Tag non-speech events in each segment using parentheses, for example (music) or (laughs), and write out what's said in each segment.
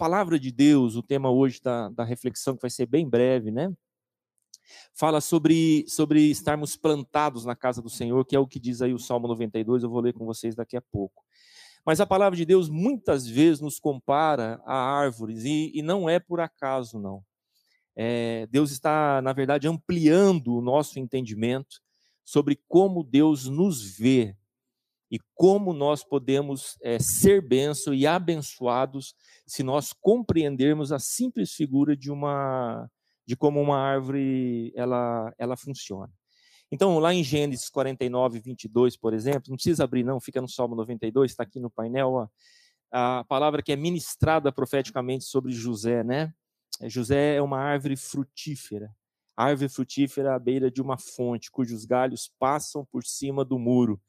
palavra de Deus, o tema hoje da, da reflexão, que vai ser bem breve, né? Fala sobre, sobre estarmos plantados na casa do Senhor, que é o que diz aí o Salmo 92, eu vou ler com vocês daqui a pouco. Mas a palavra de Deus muitas vezes nos compara a árvores, e, e não é por acaso, não. É, Deus está, na verdade, ampliando o nosso entendimento sobre como Deus nos vê e como nós podemos é, ser benção e abençoados se nós compreendermos a simples figura de uma de como uma árvore ela ela funciona. Então, lá em Gênesis 49, 22, por exemplo, não precisa abrir não, fica no Salmo 92, está aqui no painel, ó, a palavra que é ministrada profeticamente sobre José, né? José é uma árvore frutífera árvore frutífera à beira de uma fonte, cujos galhos passam por cima do muro.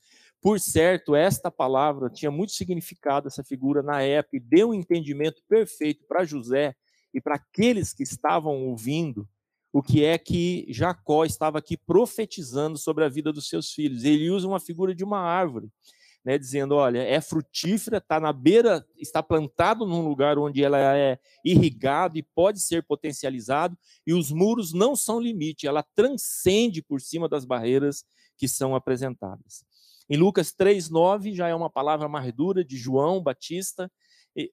Por certo, esta palavra tinha muito significado, essa figura na época, e deu um entendimento perfeito para José e para aqueles que estavam ouvindo o que é que Jacó estava aqui profetizando sobre a vida dos seus filhos. Ele usa uma figura de uma árvore né, dizendo, olha, é frutífera, está na beira, está plantado num lugar onde ela é irrigado e pode ser potencializado, e os muros não são limite, ela transcende por cima das barreiras que são apresentadas. Em Lucas 3:9 já é uma palavra mais dura de João Batista,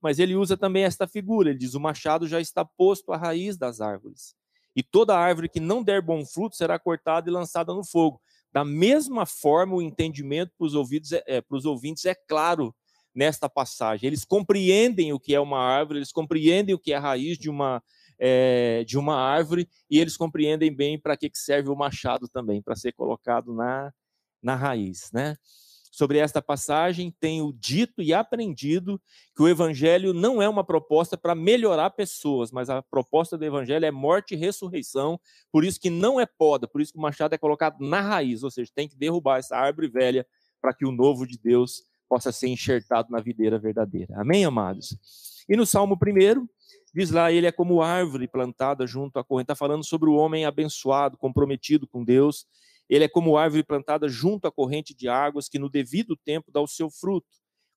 mas ele usa também esta figura, ele diz: "O machado já está posto à raiz das árvores, e toda árvore que não der bom fruto será cortada e lançada no fogo." Da mesma forma, o entendimento para os ouvidos é, é, para os ouvintes é claro nesta passagem. Eles compreendem o que é uma árvore, eles compreendem o que é a raiz de uma é, de uma árvore e eles compreendem bem para que serve o machado também, para ser colocado na, na raiz, né? sobre esta passagem, tenho dito e aprendido que o evangelho não é uma proposta para melhorar pessoas, mas a proposta do evangelho é morte e ressurreição, por isso que não é poda, por isso que o machado é colocado na raiz, ou seja, tem que derrubar essa árvore velha para que o novo de Deus possa ser enxertado na videira verdadeira. Amém, amados? E no Salmo 1, diz lá, ele é como árvore plantada junto à corrente, está falando sobre o homem abençoado, comprometido com Deus, ele é como árvore plantada junto à corrente de águas, que no devido tempo dá o seu fruto,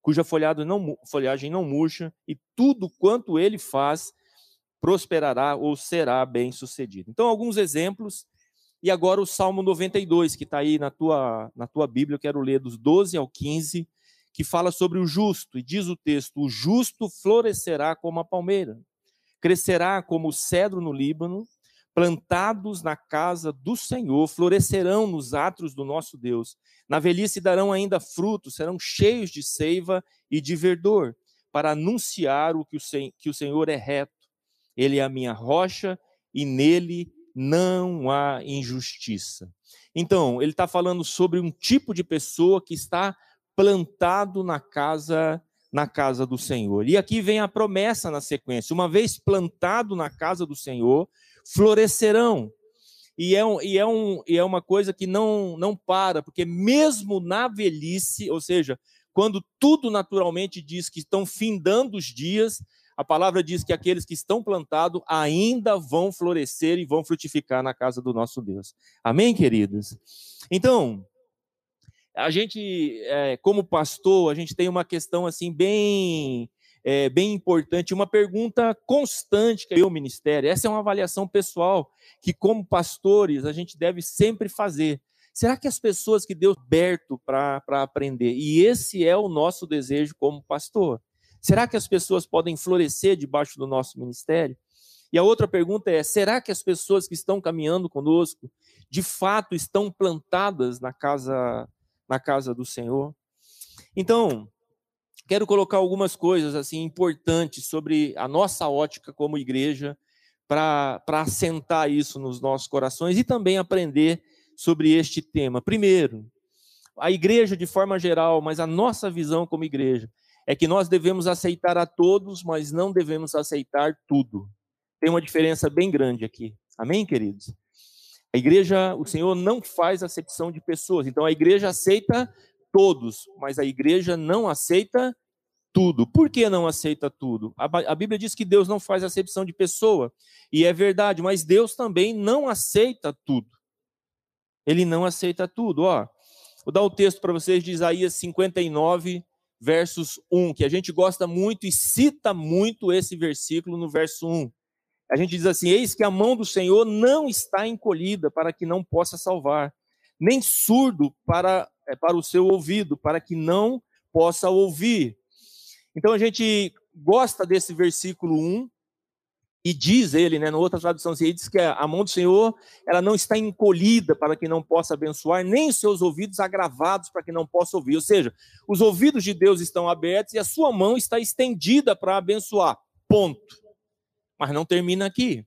cuja não, folhagem não murcha, e tudo quanto ele faz prosperará ou será bem sucedido. Então, alguns exemplos, e agora o Salmo 92, que está aí na tua, na tua Bíblia, eu quero ler dos 12 ao 15, que fala sobre o justo, e diz o texto: O justo florescerá como a palmeira, crescerá como o cedro no Líbano, plantados na casa do Senhor, florescerão nos átrios do nosso Deus. Na velhice darão ainda frutos, serão cheios de seiva e de verdor, para anunciar o que o, que o Senhor é reto. Ele é a minha rocha e nele não há injustiça. Então, ele está falando sobre um tipo de pessoa que está plantado na casa na casa do Senhor. E aqui vem a promessa na sequência: uma vez plantado na casa do Senhor, florescerão. E é, um, e, é um, e é uma coisa que não, não para, porque mesmo na velhice, ou seja, quando tudo naturalmente diz que estão findando os dias, a palavra diz que aqueles que estão plantados ainda vão florescer e vão frutificar na casa do nosso Deus. Amém, queridos? Então, a gente, é, como pastor, a gente tem uma questão assim bem é, bem importante, uma pergunta constante que é o ministério. Essa é uma avaliação pessoal que, como pastores, a gente deve sempre fazer. Será que as pessoas que Deus aberto para aprender? E esse é o nosso desejo como pastor. Será que as pessoas podem florescer debaixo do nosso ministério? E a outra pergunta é: será que as pessoas que estão caminhando conosco, de fato, estão plantadas na casa na casa do Senhor? Então, quero colocar algumas coisas assim importantes sobre a nossa ótica como igreja para assentar isso nos nossos corações e também aprender sobre este tema. Primeiro, a igreja de forma geral, mas a nossa visão como igreja é que nós devemos aceitar a todos, mas não devemos aceitar tudo. Tem uma diferença bem grande aqui. Amém, queridos? A igreja, o Senhor não faz acepção de pessoas. Então a igreja aceita todos, mas a igreja não aceita tudo. Por que não aceita tudo? A, Bíblia diz que Deus não faz acepção de pessoa, e é verdade, mas Deus também não aceita tudo. Ele não aceita tudo. Ó, vou dar o texto para vocês de Isaías 59, versos 1, que a gente gosta muito e cita muito esse versículo no verso 1. A gente diz assim: Eis que a mão do Senhor não está encolhida para que não possa salvar, nem surdo para, é, para o seu ouvido, para que não possa ouvir. Então a gente gosta desse versículo 1, e diz ele, né, na outra tradução, assim, ele diz que a mão do Senhor ela não está encolhida para que não possa abençoar, nem os seus ouvidos agravados para que não possa ouvir. Ou seja, os ouvidos de Deus estão abertos e a sua mão está estendida para abençoar. Ponto. Mas não termina aqui.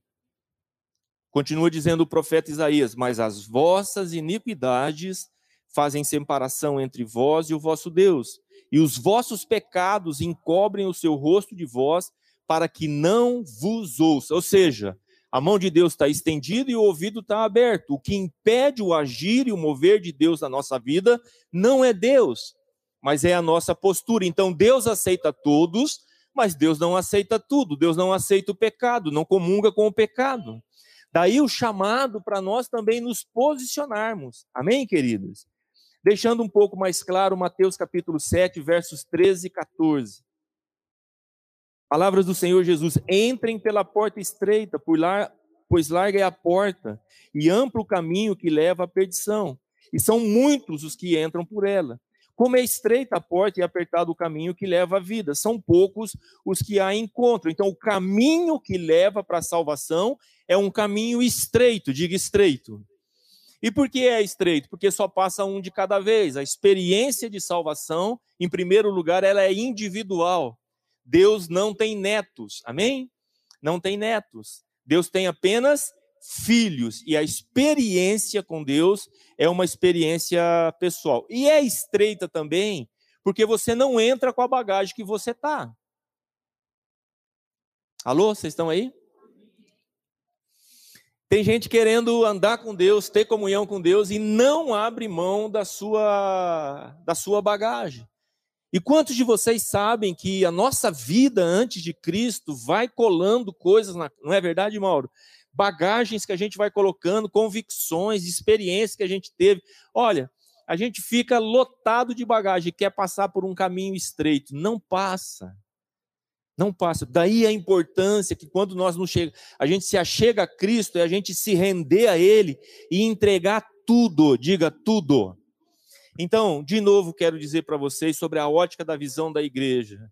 Continua dizendo o profeta Isaías: Mas as vossas iniquidades fazem separação entre vós e o vosso Deus, e os vossos pecados encobrem o seu rosto de vós para que não vos ouça. Ou seja, a mão de Deus está estendida e o ouvido está aberto. O que impede o agir e o mover de Deus na nossa vida não é Deus, mas é a nossa postura. Então Deus aceita todos, mas Deus não aceita tudo. Deus não aceita o pecado, não comunga com o pecado. Daí o chamado para nós também nos posicionarmos. Amém, queridos? Deixando um pouco mais claro Mateus capítulo 7, versos 13 e 14. Palavras do Senhor Jesus: entrem pela porta estreita, por lá, pois larga é a porta e amplo o caminho que leva à perdição, e são muitos os que entram por ela. Como é estreita a porta e apertado o caminho que leva à vida, são poucos os que a encontram. Então, o caminho que leva para a salvação é um caminho estreito, diga estreito. E por que é estreito? Porque só passa um de cada vez. A experiência de salvação, em primeiro lugar, ela é individual. Deus não tem netos, amém? Não tem netos. Deus tem apenas filhos e a experiência com Deus é uma experiência pessoal. E é estreita também, porque você não entra com a bagagem que você tá. Alô, vocês estão aí? Tem gente querendo andar com Deus, ter comunhão com Deus e não abre mão da sua da sua bagagem. E quantos de vocês sabem que a nossa vida antes de Cristo vai colando coisas, na... não é verdade, Mauro? Bagagens que a gente vai colocando, convicções, experiências que a gente teve. Olha, a gente fica lotado de bagagem, quer passar por um caminho estreito. Não passa. Não passa. Daí a importância que quando nós não chega, a gente se achega a Cristo e a gente se render a Ele e entregar tudo, diga tudo. Então, de novo, quero dizer para vocês sobre a ótica da visão da igreja.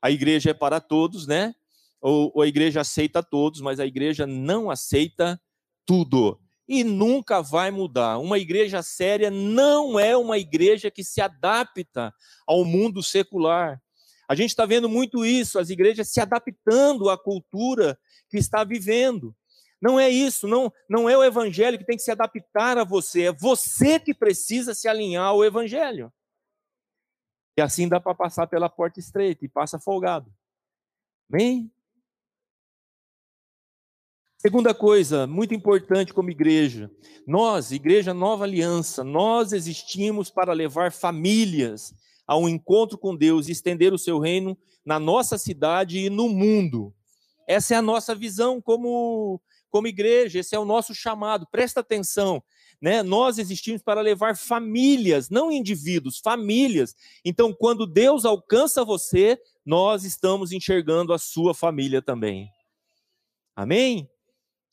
A igreja é para todos, né? Ou, ou a igreja aceita todos, mas a igreja não aceita tudo. E nunca vai mudar. Uma igreja séria não é uma igreja que se adapta ao mundo secular. A gente está vendo muito isso, as igrejas se adaptando à cultura que está vivendo. Não é isso, não, não é o evangelho que tem que se adaptar a você, é você que precisa se alinhar ao evangelho. E assim dá para passar pela porta estreita e passa folgado. Amém? Segunda coisa, muito importante como igreja, nós, Igreja Nova Aliança, nós existimos para levar famílias ao encontro com Deus e estender o seu reino na nossa cidade e no mundo. Essa é a nossa visão como como igreja, esse é o nosso chamado. Presta atenção, né? Nós existimos para levar famílias, não indivíduos, famílias. Então, quando Deus alcança você, nós estamos enxergando a sua família também. Amém?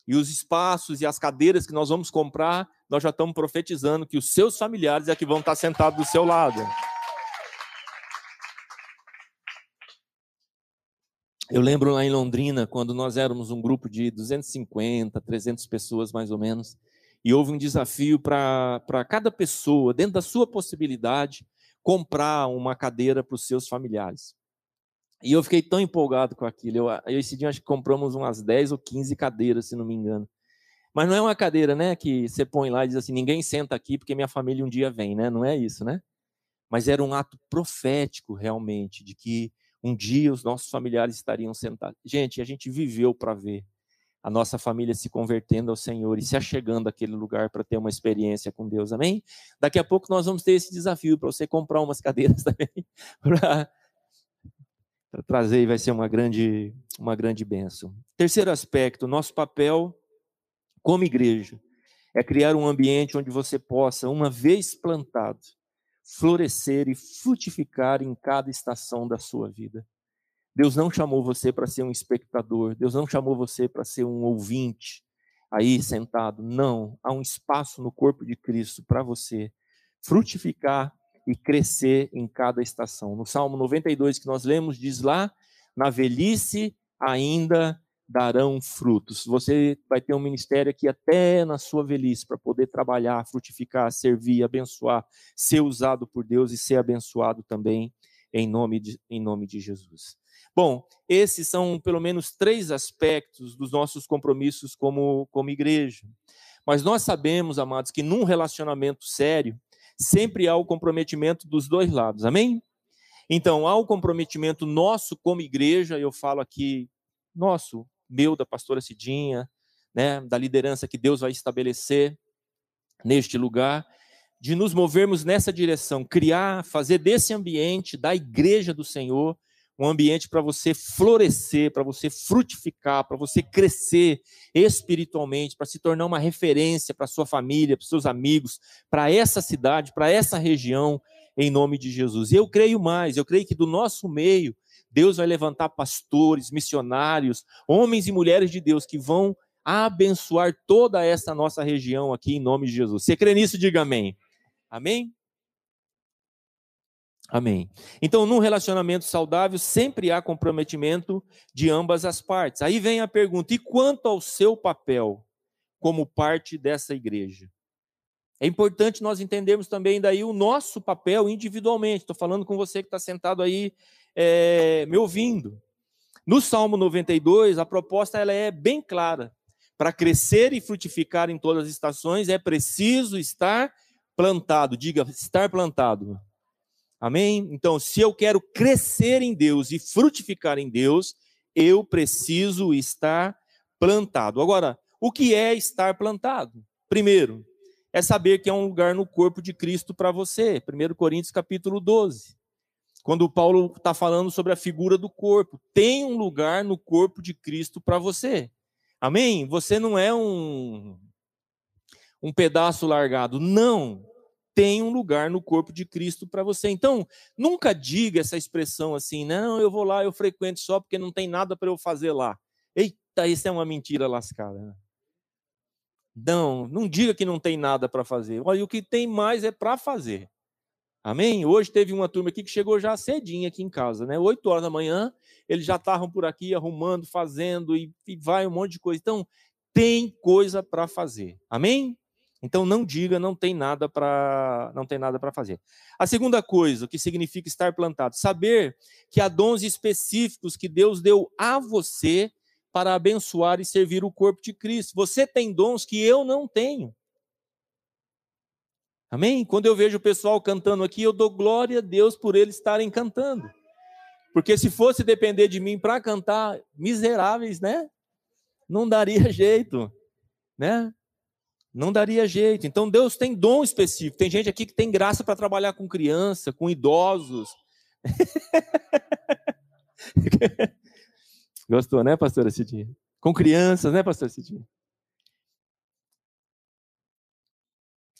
E os espaços e as cadeiras que nós vamos comprar, nós já estamos profetizando que os seus familiares é que vão estar sentados do seu lado. Eu lembro lá em Londrina, quando nós éramos um grupo de 250, 300 pessoas mais ou menos, e houve um desafio para cada pessoa, dentro da sua possibilidade, comprar uma cadeira para os seus familiares. E eu fiquei tão empolgado com aquilo. Eu, eu, esse dia acho que compramos umas 10 ou 15 cadeiras, se não me engano. Mas não é uma cadeira, né, que você põe lá e diz assim: ninguém senta aqui porque minha família um dia vem, né? Não é isso, né? Mas era um ato profético, realmente, de que um dia os nossos familiares estariam sentados. Gente, a gente viveu para ver a nossa família se convertendo ao Senhor e se achegando àquele lugar para ter uma experiência com Deus, amém? Daqui a pouco nós vamos ter esse desafio para você comprar umas cadeiras (laughs) também para trazer e vai ser uma grande, uma grande bênção. Terceiro aspecto, nosso papel como igreja é criar um ambiente onde você possa, uma vez plantado, florescer e frutificar em cada estação da sua vida. Deus não chamou você para ser um espectador, Deus não chamou você para ser um ouvinte aí sentado. Não, há um espaço no corpo de Cristo para você frutificar e crescer em cada estação. No Salmo 92 que nós lemos, diz lá: na velhice ainda darão frutos. Você vai ter um ministério aqui até na sua velhice para poder trabalhar, frutificar, servir, abençoar, ser usado por Deus e ser abençoado também em nome de, em nome de Jesus. Bom, esses são pelo menos três aspectos dos nossos compromissos como, como igreja. Mas nós sabemos, amados, que num relacionamento sério, sempre há o comprometimento dos dois lados, amém? Então, há o comprometimento nosso como igreja, eu falo aqui, nosso, meu, da pastora Cidinha, né, da liderança que Deus vai estabelecer neste lugar, de nos movermos nessa direção, criar, fazer desse ambiente, da igreja do Senhor, um ambiente para você florescer, para você frutificar, para você crescer espiritualmente, para se tornar uma referência para sua família, para seus amigos, para essa cidade, para essa região, em nome de Jesus. E eu creio mais, eu creio que do nosso meio, Deus vai levantar pastores, missionários, homens e mulheres de Deus que vão abençoar toda essa nossa região aqui em nome de Jesus. Você crê nisso? Diga amém. Amém? Amém. Então, num relacionamento saudável, sempre há comprometimento de ambas as partes. Aí vem a pergunta: e quanto ao seu papel como parte dessa igreja? É importante nós entendermos também daí o nosso papel individualmente. Estou falando com você que está sentado aí é, me ouvindo. No Salmo 92, a proposta ela é bem clara. Para crescer e frutificar em todas as estações, é preciso estar plantado. Diga, estar plantado. Amém? Então, se eu quero crescer em Deus e frutificar em Deus, eu preciso estar plantado. Agora, o que é estar plantado? Primeiro, é saber que há um lugar no corpo de Cristo para você. 1 Coríntios capítulo 12. Quando Paulo está falando sobre a figura do corpo, tem um lugar no corpo de Cristo para você. Amém? Você não é um, um pedaço largado. Não. Tem um lugar no corpo de Cristo para você. Então, nunca diga essa expressão assim, não, eu vou lá, eu frequento só porque não tem nada para eu fazer lá. Eita, isso é uma mentira lascada. Né? Não, não diga que não tem nada para fazer. Olha, o que tem mais é para fazer. Amém? Hoje teve uma turma aqui que chegou já cedinho aqui em casa, né? Oito horas da manhã, eles já estavam por aqui arrumando, fazendo e, e vai um monte de coisa. Então, tem coisa para fazer. Amém? Então não diga não tem nada para não tem nada para fazer. A segunda coisa, o que significa estar plantado, saber que há dons específicos que Deus deu a você para abençoar e servir o corpo de Cristo. Você tem dons que eu não tenho. Amém? Quando eu vejo o pessoal cantando aqui, eu dou glória a Deus por eles estarem cantando. Porque se fosse depender de mim para cantar, miseráveis, né? Não daria (laughs) jeito, né? Não daria jeito. Então Deus tem dom específico. Tem gente aqui que tem graça para trabalhar com criança, com idosos. (laughs) Gostou, né, pastora Cidinha? Com crianças, né, pastora Cidinha?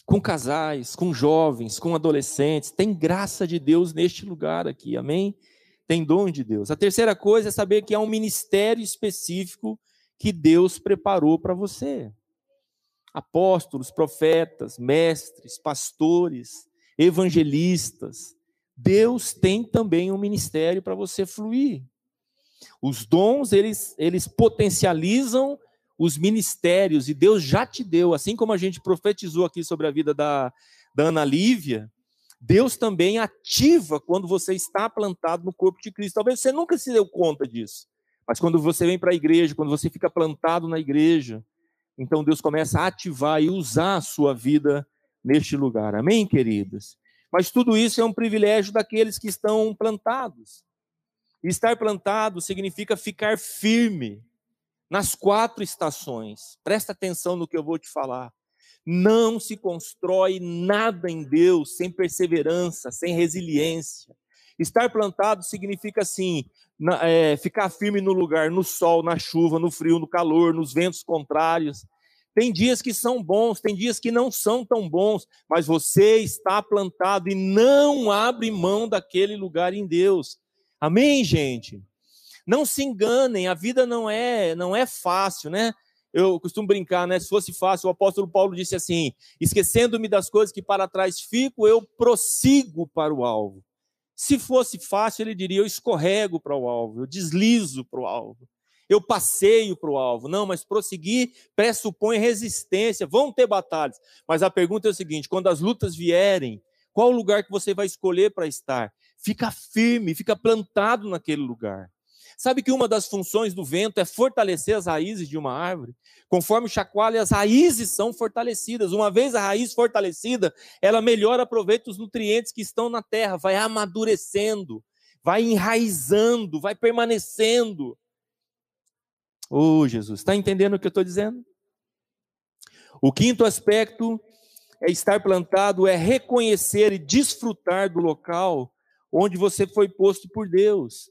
Com casais, com jovens, com adolescentes. Tem graça de Deus neste lugar aqui, amém? Tem dom de Deus. A terceira coisa é saber que há um ministério específico que Deus preparou para você. Apóstolos, profetas, mestres, pastores, evangelistas. Deus tem também um ministério para você fluir. Os dons, eles, eles potencializam os ministérios, e Deus já te deu, assim como a gente profetizou aqui sobre a vida da, da Ana Lívia, Deus também ativa quando você está plantado no corpo de Cristo. Talvez você nunca se deu conta disso, mas quando você vem para a igreja, quando você fica plantado na igreja, então Deus começa a ativar e usar a sua vida neste lugar. Amém, queridos? Mas tudo isso é um privilégio daqueles que estão plantados. Estar plantado significa ficar firme nas quatro estações. Presta atenção no que eu vou te falar. Não se constrói nada em Deus sem perseverança, sem resiliência. Estar plantado significa assim, é, ficar firme no lugar, no sol, na chuva, no frio, no calor, nos ventos contrários. Tem dias que são bons, tem dias que não são tão bons, mas você está plantado e não abre mão daquele lugar em Deus. Amém, gente? Não se enganem, a vida não é, não é fácil, né? Eu costumo brincar, né? Se fosse fácil, o apóstolo Paulo disse assim: esquecendo-me das coisas que para trás fico, eu prossigo para o alvo. Se fosse fácil, ele diria: eu escorrego para o alvo, eu deslizo para o alvo, eu passeio para o alvo. Não, mas prosseguir pressupõe resistência, vão ter batalhas. Mas a pergunta é o seguinte: quando as lutas vierem, qual o lugar que você vai escolher para estar? Fica firme, fica plantado naquele lugar. Sabe que uma das funções do vento é fortalecer as raízes de uma árvore? Conforme chacoalha, as raízes são fortalecidas. Uma vez a raiz fortalecida, ela melhor aproveita os nutrientes que estão na terra, vai amadurecendo, vai enraizando, vai permanecendo. Oh, Jesus, está entendendo o que eu estou dizendo? O quinto aspecto é estar plantado, é reconhecer e desfrutar do local onde você foi posto por Deus.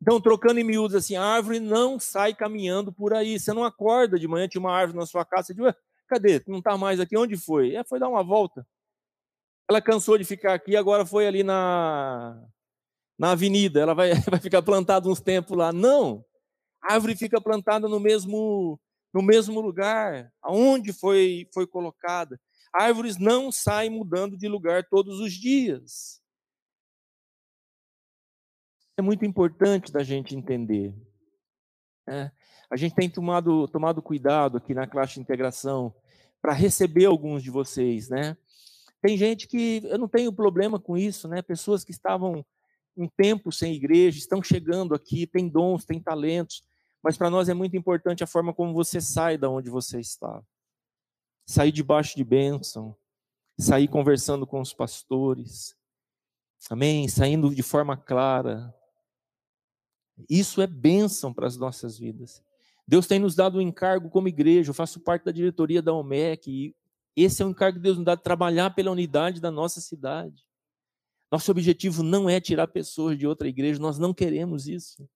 Então, trocando em miúdos assim, a árvore não sai caminhando por aí. Você não acorda de manhã, tinha uma árvore na sua casa, você diz, cadê? Não está mais aqui, onde foi? É, foi dar uma volta. Ela cansou de ficar aqui, agora foi ali na, na avenida, ela vai, (laughs) vai ficar plantada uns tempos lá. Não! A árvore fica plantada no mesmo, no mesmo lugar, aonde foi, foi colocada. Árvores não saem mudando de lugar todos os dias é muito importante da gente entender. Né? A gente tem tomado, tomado cuidado aqui na classe de integração para receber alguns de vocês, né? Tem gente que eu não tenho problema com isso, né? Pessoas que estavam um tempo sem igreja, estão chegando aqui, têm dons, têm talentos, mas para nós é muito importante a forma como você sai da onde você está. Sair debaixo de bênção, sair conversando com os pastores, amém? Saindo de forma clara, isso é bênção para as nossas vidas. Deus tem nos dado um encargo como igreja, eu faço parte da diretoria da OMEC, e esse é o encargo que Deus nos dá trabalhar pela unidade da nossa cidade. Nosso objetivo não é tirar pessoas de outra igreja, nós não queremos isso.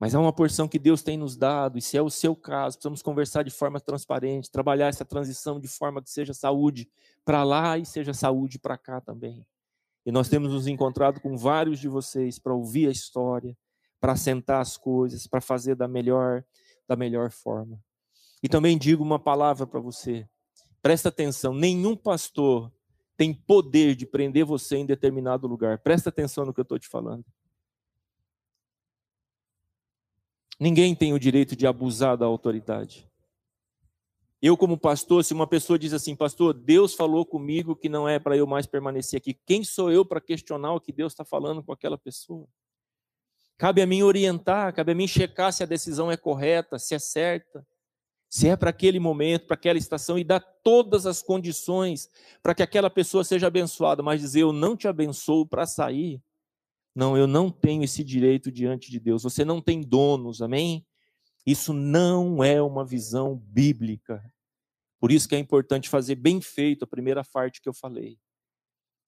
Mas é uma porção que Deus tem nos dado, e se é o seu caso, precisamos conversar de forma transparente, trabalhar essa transição de forma que seja saúde para lá e seja saúde para cá também. E nós temos nos encontrado com vários de vocês para ouvir a história, para assentar as coisas, para fazer da melhor, da melhor forma. E também digo uma palavra para você. Presta atenção, nenhum pastor tem poder de prender você em determinado lugar. Presta atenção no que eu estou te falando. Ninguém tem o direito de abusar da autoridade. Eu, como pastor, se uma pessoa diz assim, pastor, Deus falou comigo que não é para eu mais permanecer aqui, quem sou eu para questionar o que Deus está falando com aquela pessoa? Cabe a mim orientar, cabe a mim checar se a decisão é correta, se é certa, se é para aquele momento, para aquela estação, e dar todas as condições para que aquela pessoa seja abençoada, mas dizer eu não te abençoo para sair. Não, eu não tenho esse direito diante de Deus. Você não tem donos, amém? Isso não é uma visão bíblica. Por isso que é importante fazer bem feito a primeira parte que eu falei.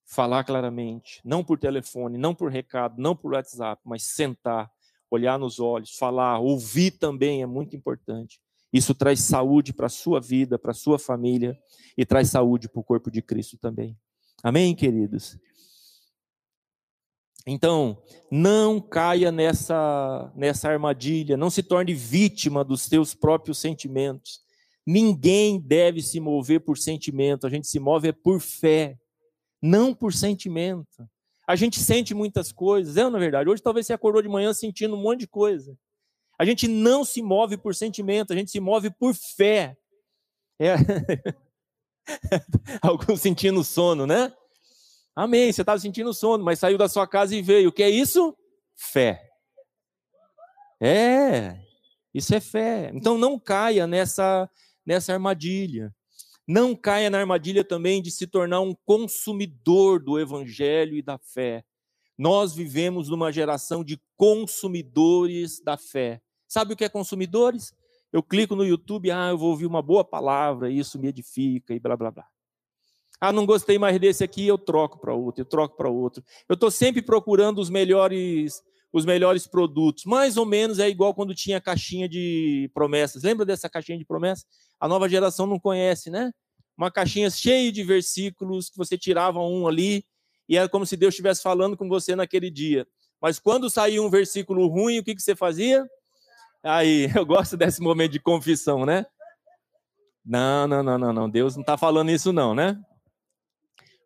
Falar claramente, não por telefone, não por recado, não por WhatsApp, mas sentar, olhar nos olhos, falar, ouvir também é muito importante. Isso traz saúde para a sua vida, para a sua família e traz saúde para o corpo de Cristo também. Amém, queridos? Então, não caia nessa, nessa armadilha, não se torne vítima dos seus próprios sentimentos. Ninguém deve se mover por sentimento, a gente se move é por fé, não por sentimento. A gente sente muitas coisas, é na verdade. Hoje talvez você acordou de manhã sentindo um monte de coisa. A gente não se move por sentimento, a gente se move por fé. É... (laughs) Alguns sentindo sono, né? Amém, você estava sentindo sono, mas saiu da sua casa e veio. O que é isso? Fé. É, isso é fé. Então não caia nessa nessa armadilha. Não caia na armadilha também de se tornar um consumidor do evangelho e da fé. Nós vivemos numa geração de consumidores da fé. Sabe o que é consumidores? Eu clico no YouTube, ah, eu vou ouvir uma boa palavra, isso me edifica e blá blá blá. Ah, não gostei mais desse aqui, eu troco para outro, eu troco para outro. Eu estou sempre procurando os melhores, os melhores produtos. Mais ou menos é igual quando tinha caixinha de promessas. Lembra dessa caixinha de promessas? A nova geração não conhece, né? Uma caixinha cheia de versículos que você tirava um ali e era como se Deus estivesse falando com você naquele dia. Mas quando saía um versículo ruim, o que, que você fazia? Aí, (laughs) eu gosto desse momento de confissão, né? Não, não, não, não, não. Deus não está falando isso, não, né?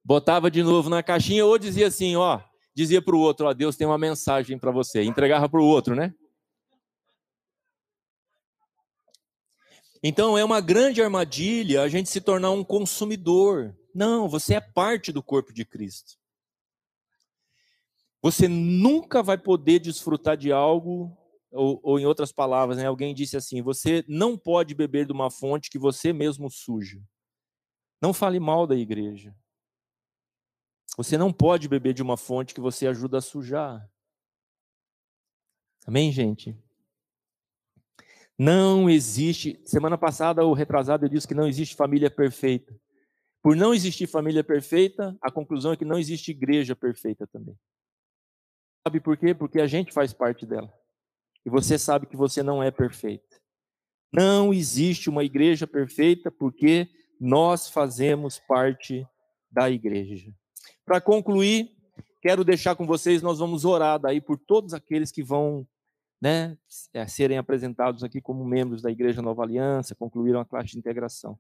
Botava de novo na caixinha ou dizia assim, ó, dizia para o outro, ó, Deus tem uma mensagem para você. Entregava para o outro, né? Então é uma grande armadilha a gente se tornar um consumidor. Não, você é parte do corpo de Cristo. Você nunca vai poder desfrutar de algo, ou, ou em outras palavras, né, alguém disse assim: você não pode beber de uma fonte que você mesmo suja. Não fale mal da igreja. Você não pode beber de uma fonte que você ajuda a sujar. Amém, gente? Não existe. Semana passada, o retrasado, eu disse que não existe família perfeita. Por não existir família perfeita, a conclusão é que não existe igreja perfeita também. Sabe por quê? Porque a gente faz parte dela. E você sabe que você não é perfeita. Não existe uma igreja perfeita porque nós fazemos parte da igreja. Para concluir, quero deixar com vocês, nós vamos orar daí por todos aqueles que vão né, é, serem apresentados aqui como membros da Igreja Nova Aliança, concluíram a classe de integração.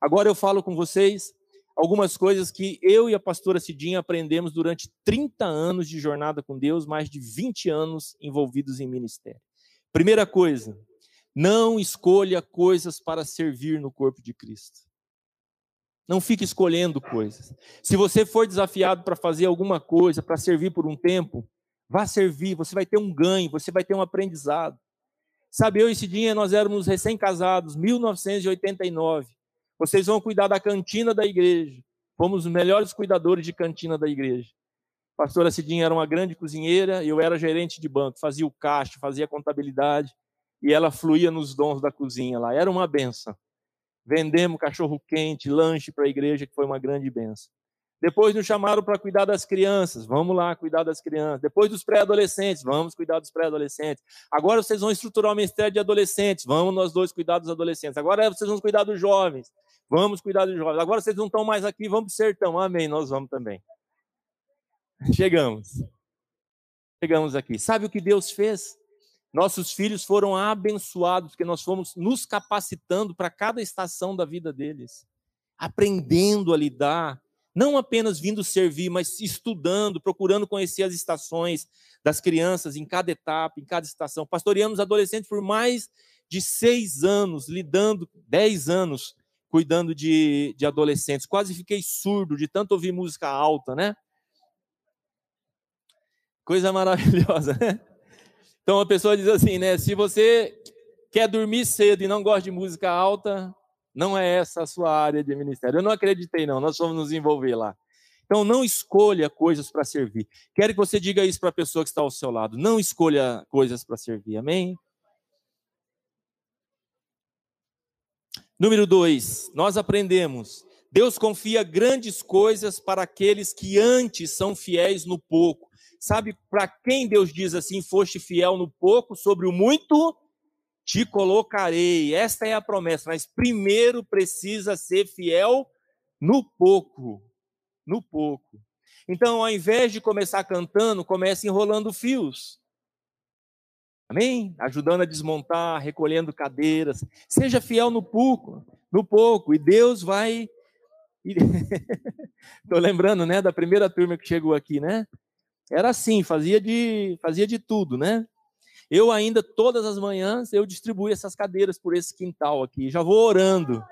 Agora eu falo com vocês algumas coisas que eu e a pastora Cidinha aprendemos durante 30 anos de jornada com Deus, mais de 20 anos envolvidos em ministério. Primeira coisa, não escolha coisas para servir no corpo de Cristo. Não fique escolhendo coisas. Se você for desafiado para fazer alguma coisa, para servir por um tempo, vá servir, você vai ter um ganho, você vai ter um aprendizado. Sabe, eu e Cidinha, nós éramos recém-casados, 1989. Vocês vão cuidar da cantina da igreja. Fomos os melhores cuidadores de cantina da igreja. A pastora Cidinha era uma grande cozinheira, eu era gerente de banco, fazia o caixa, fazia a contabilidade, e ela fluía nos dons da cozinha lá. Era uma benção. Vendemos cachorro quente, lanche para a igreja, que foi uma grande benção. Depois nos chamaram para cuidar das crianças. Vamos lá cuidar das crianças. Depois dos pré-adolescentes. Vamos cuidar dos pré-adolescentes. Agora vocês vão estruturar o ministério de adolescentes. Vamos nós dois cuidar dos adolescentes. Agora vocês vão cuidar dos jovens. Vamos cuidar dos jovens. Agora vocês não estão mais aqui, vamos para o sertão. Amém, nós vamos também. Chegamos. Chegamos aqui. Sabe o que Deus fez? Nossos filhos foram abençoados, porque nós fomos nos capacitando para cada estação da vida deles, aprendendo a lidar, não apenas vindo servir, mas estudando, procurando conhecer as estações das crianças em cada etapa, em cada estação. Pastoreamos adolescentes por mais de seis anos, lidando, dez anos, cuidando de, de adolescentes. Quase fiquei surdo de tanto ouvir música alta, né? Coisa maravilhosa, né? Então a pessoa diz assim, né? Se você quer dormir cedo e não gosta de música alta, não é essa a sua área de ministério. Eu não acreditei, não. Nós vamos nos envolver lá. Então não escolha coisas para servir. Quero que você diga isso para a pessoa que está ao seu lado. Não escolha coisas para servir. Amém? Número dois, nós aprendemos. Deus confia grandes coisas para aqueles que antes são fiéis no pouco. Sabe para quem Deus diz assim: foste fiel no pouco, sobre o muito te colocarei. Esta é a promessa, mas primeiro precisa ser fiel no pouco. No pouco. Então, ao invés de começar cantando, comece enrolando fios. Amém? Ajudando a desmontar, recolhendo cadeiras. Seja fiel no pouco, no pouco, e Deus vai. (laughs) Estou lembrando, né, da primeira turma que chegou aqui, né? Era assim, fazia de, fazia de tudo, né? Eu ainda todas as manhãs eu distribuo essas cadeiras por esse quintal aqui. Já vou orando.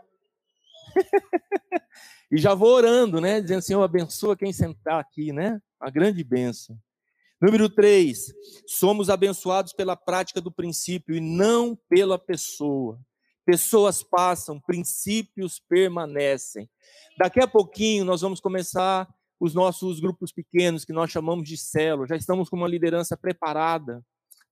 (laughs) e já vou orando, né? Dizendo, Senhor, abençoa quem sentar aqui, né? A grande bênção. Número 3, somos abençoados pela prática do princípio e não pela pessoa. Pessoas passam, princípios permanecem. Daqui a pouquinho nós vamos começar os nossos grupos pequenos, que nós chamamos de célula. Já estamos com uma liderança preparada,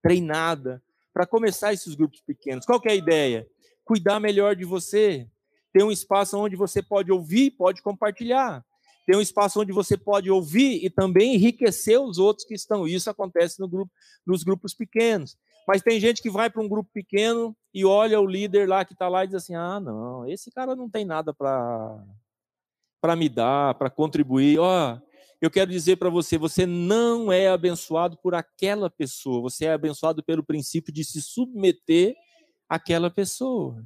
treinada, para começar esses grupos pequenos. Qual é a ideia? Cuidar melhor de você, ter um espaço onde você pode ouvir, pode compartilhar. tem um espaço onde você pode ouvir e também enriquecer os outros que estão. Isso acontece no grupo, nos grupos pequenos. Mas tem gente que vai para um grupo pequeno e olha o líder lá que está lá e diz assim: ah, não, esse cara não tem nada para me dar, para contribuir. Ó, eu quero dizer para você: você não é abençoado por aquela pessoa, você é abençoado pelo princípio de se submeter àquela pessoa.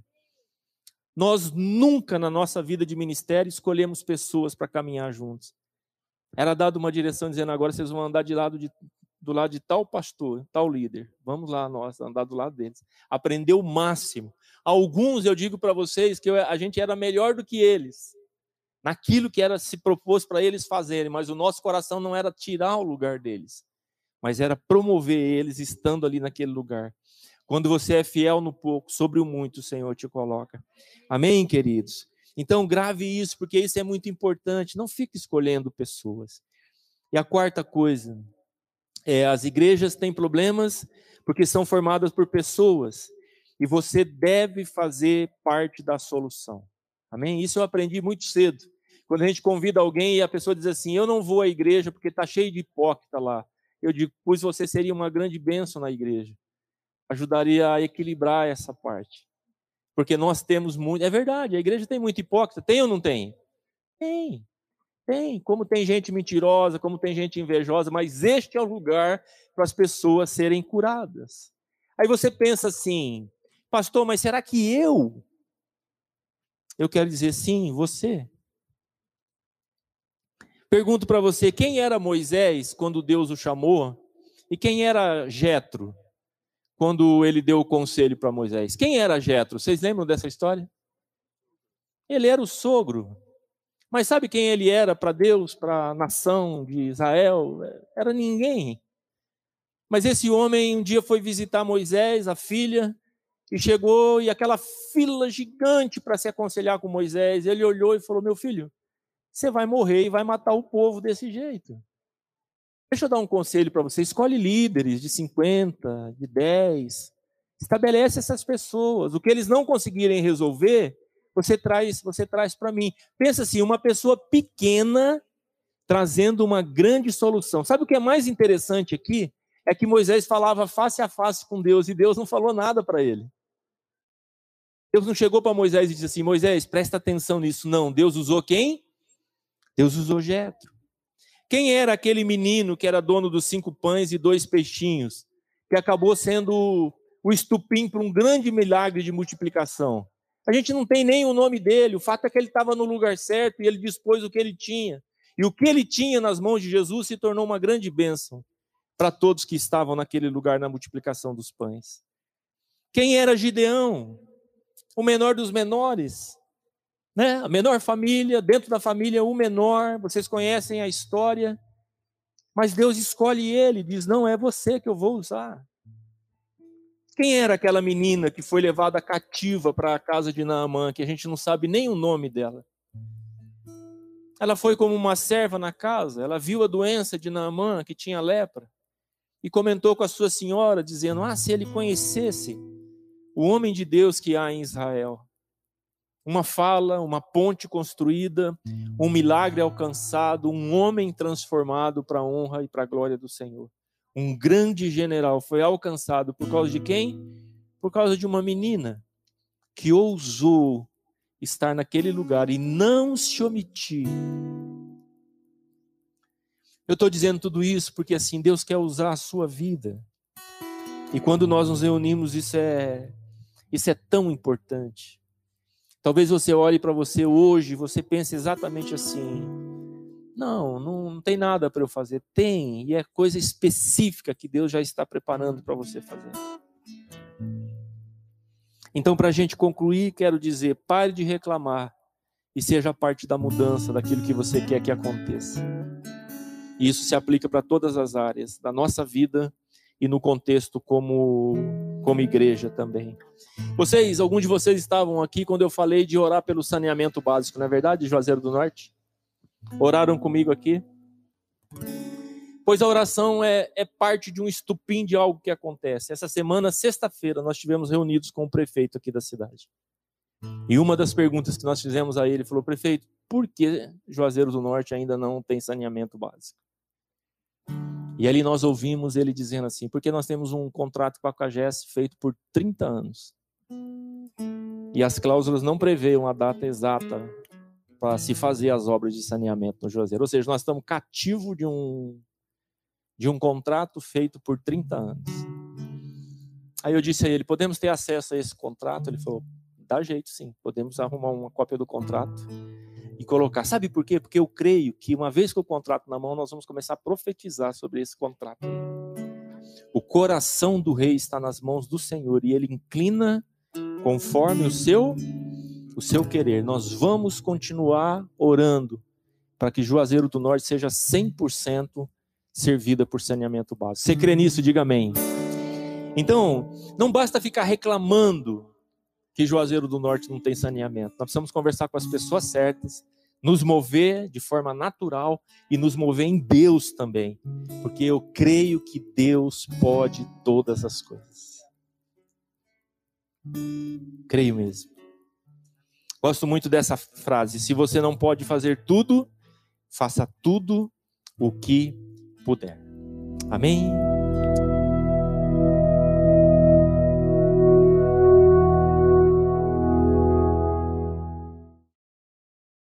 Nós nunca na nossa vida de ministério escolhemos pessoas para caminhar juntos. Era dado uma direção dizendo agora vocês vão andar de lado de, do lado de tal pastor, tal líder. Vamos lá nós andar do lado deles. Aprender o máximo. Alguns eu digo para vocês que eu, a gente era melhor do que eles naquilo que era se propôs para eles fazerem, mas o nosso coração não era tirar o lugar deles, mas era promover eles estando ali naquele lugar. Quando você é fiel no pouco, sobre o muito o Senhor te coloca. Amém, queridos? Então, grave isso, porque isso é muito importante. Não fique escolhendo pessoas. E a quarta coisa, é, as igrejas têm problemas porque são formadas por pessoas. E você deve fazer parte da solução. Amém? Isso eu aprendi muito cedo. Quando a gente convida alguém e a pessoa diz assim: Eu não vou à igreja porque está cheio de hipócrita lá. Eu digo: Pois você seria uma grande bênção na igreja ajudaria a equilibrar essa parte. Porque nós temos muito. É verdade, a igreja tem muito hipócrita. Tem ou não tem? Tem. Tem. Como tem gente mentirosa, como tem gente invejosa, mas este é o lugar para as pessoas serem curadas. Aí você pensa assim, pastor, mas será que eu? Eu quero dizer sim, você. Pergunto para você, quem era Moisés quando Deus o chamou? E quem era Jetro? quando ele deu o conselho para Moisés. Quem era Jetro? Vocês lembram dessa história? Ele era o sogro. Mas sabe quem ele era para Deus, para a nação de Israel? Era ninguém. Mas esse homem um dia foi visitar Moisés, a filha, e chegou e aquela fila gigante para se aconselhar com Moisés. Ele olhou e falou: Meu filho, você vai morrer e vai matar o povo desse jeito. Deixa eu dar um conselho para você: escolhe líderes de 50, de 10. Estabelece essas pessoas. O que eles não conseguirem resolver, você traz, você traz para mim. Pensa assim, uma pessoa pequena trazendo uma grande solução. Sabe o que é mais interessante aqui? É que Moisés falava face a face com Deus e Deus não falou nada para ele. Deus não chegou para Moisés e disse assim: Moisés, presta atenção nisso. Não, Deus usou quem? Deus usou Jetro. Quem era aquele menino que era dono dos cinco pães e dois peixinhos, que acabou sendo o estupim para um grande milagre de multiplicação? A gente não tem nem o nome dele, o fato é que ele estava no lugar certo e ele dispôs o que ele tinha. E o que ele tinha nas mãos de Jesus se tornou uma grande bênção para todos que estavam naquele lugar na multiplicação dos pães. Quem era Gideão? O menor dos menores, né? A menor família, dentro da família o menor, vocês conhecem a história. Mas Deus escolhe ele, diz: "Não é você que eu vou usar". Quem era aquela menina que foi levada cativa para a casa de Naamã, que a gente não sabe nem o nome dela? Ela foi como uma serva na casa, ela viu a doença de Naamã, que tinha lepra, e comentou com a sua senhora, dizendo: Ah, se ele conhecesse o homem de Deus que há em Israel uma fala, uma ponte construída, um milagre alcançado, um homem transformado para a honra e para a glória do Senhor. Um grande general foi alcançado por causa de quem? Por causa de uma menina que ousou estar naquele lugar e não se omitir. Eu estou dizendo tudo isso porque assim Deus quer usar a sua vida. E quando nós nos reunimos, isso é isso é tão importante. Talvez você olhe para você hoje você pense exatamente assim: não, não tem nada para eu fazer. Tem, e é coisa específica que Deus já está preparando para você fazer. Então, para a gente concluir, quero dizer: pare de reclamar e seja parte da mudança daquilo que você quer que aconteça. Isso se aplica para todas as áreas da nossa vida e no contexto como, como igreja também. Vocês, alguns de vocês estavam aqui quando eu falei de orar pelo saneamento básico, não é verdade, Juazeiro do Norte? Oraram comigo aqui? Pois a oração é, é parte de um estupim de algo que acontece. Essa semana, sexta-feira, nós tivemos reunidos com o prefeito aqui da cidade. E uma das perguntas que nós fizemos a ele, falou, prefeito, por que Juazeiro do Norte ainda não tem saneamento básico? E ali nós ouvimos ele dizendo assim, porque nós temos um contrato com a CAGES feito por 30 anos. E as cláusulas não prevêem uma data exata para se fazer as obras de saneamento no Juazeiro. Ou seja, nós estamos cativos de um, de um contrato feito por 30 anos. Aí eu disse a ele: podemos ter acesso a esse contrato? Ele falou: dá jeito sim, podemos arrumar uma cópia do contrato e colocar. Sabe por quê? Porque eu creio que uma vez com o contrato na mão, nós vamos começar a profetizar sobre esse contrato. O coração do rei está nas mãos do Senhor e ele inclina conforme o seu o seu querer. Nós vamos continuar orando para que Juazeiro do Norte seja 100% servida por saneamento básico. Você crê nisso? Diga amém. Então, não basta ficar reclamando que Juazeiro do Norte não tem saneamento. Nós precisamos conversar com as pessoas certas, nos mover de forma natural e nos mover em Deus também, porque eu creio que Deus pode todas as coisas. Creio mesmo. Gosto muito dessa frase: se você não pode fazer tudo, faça tudo o que puder. Amém?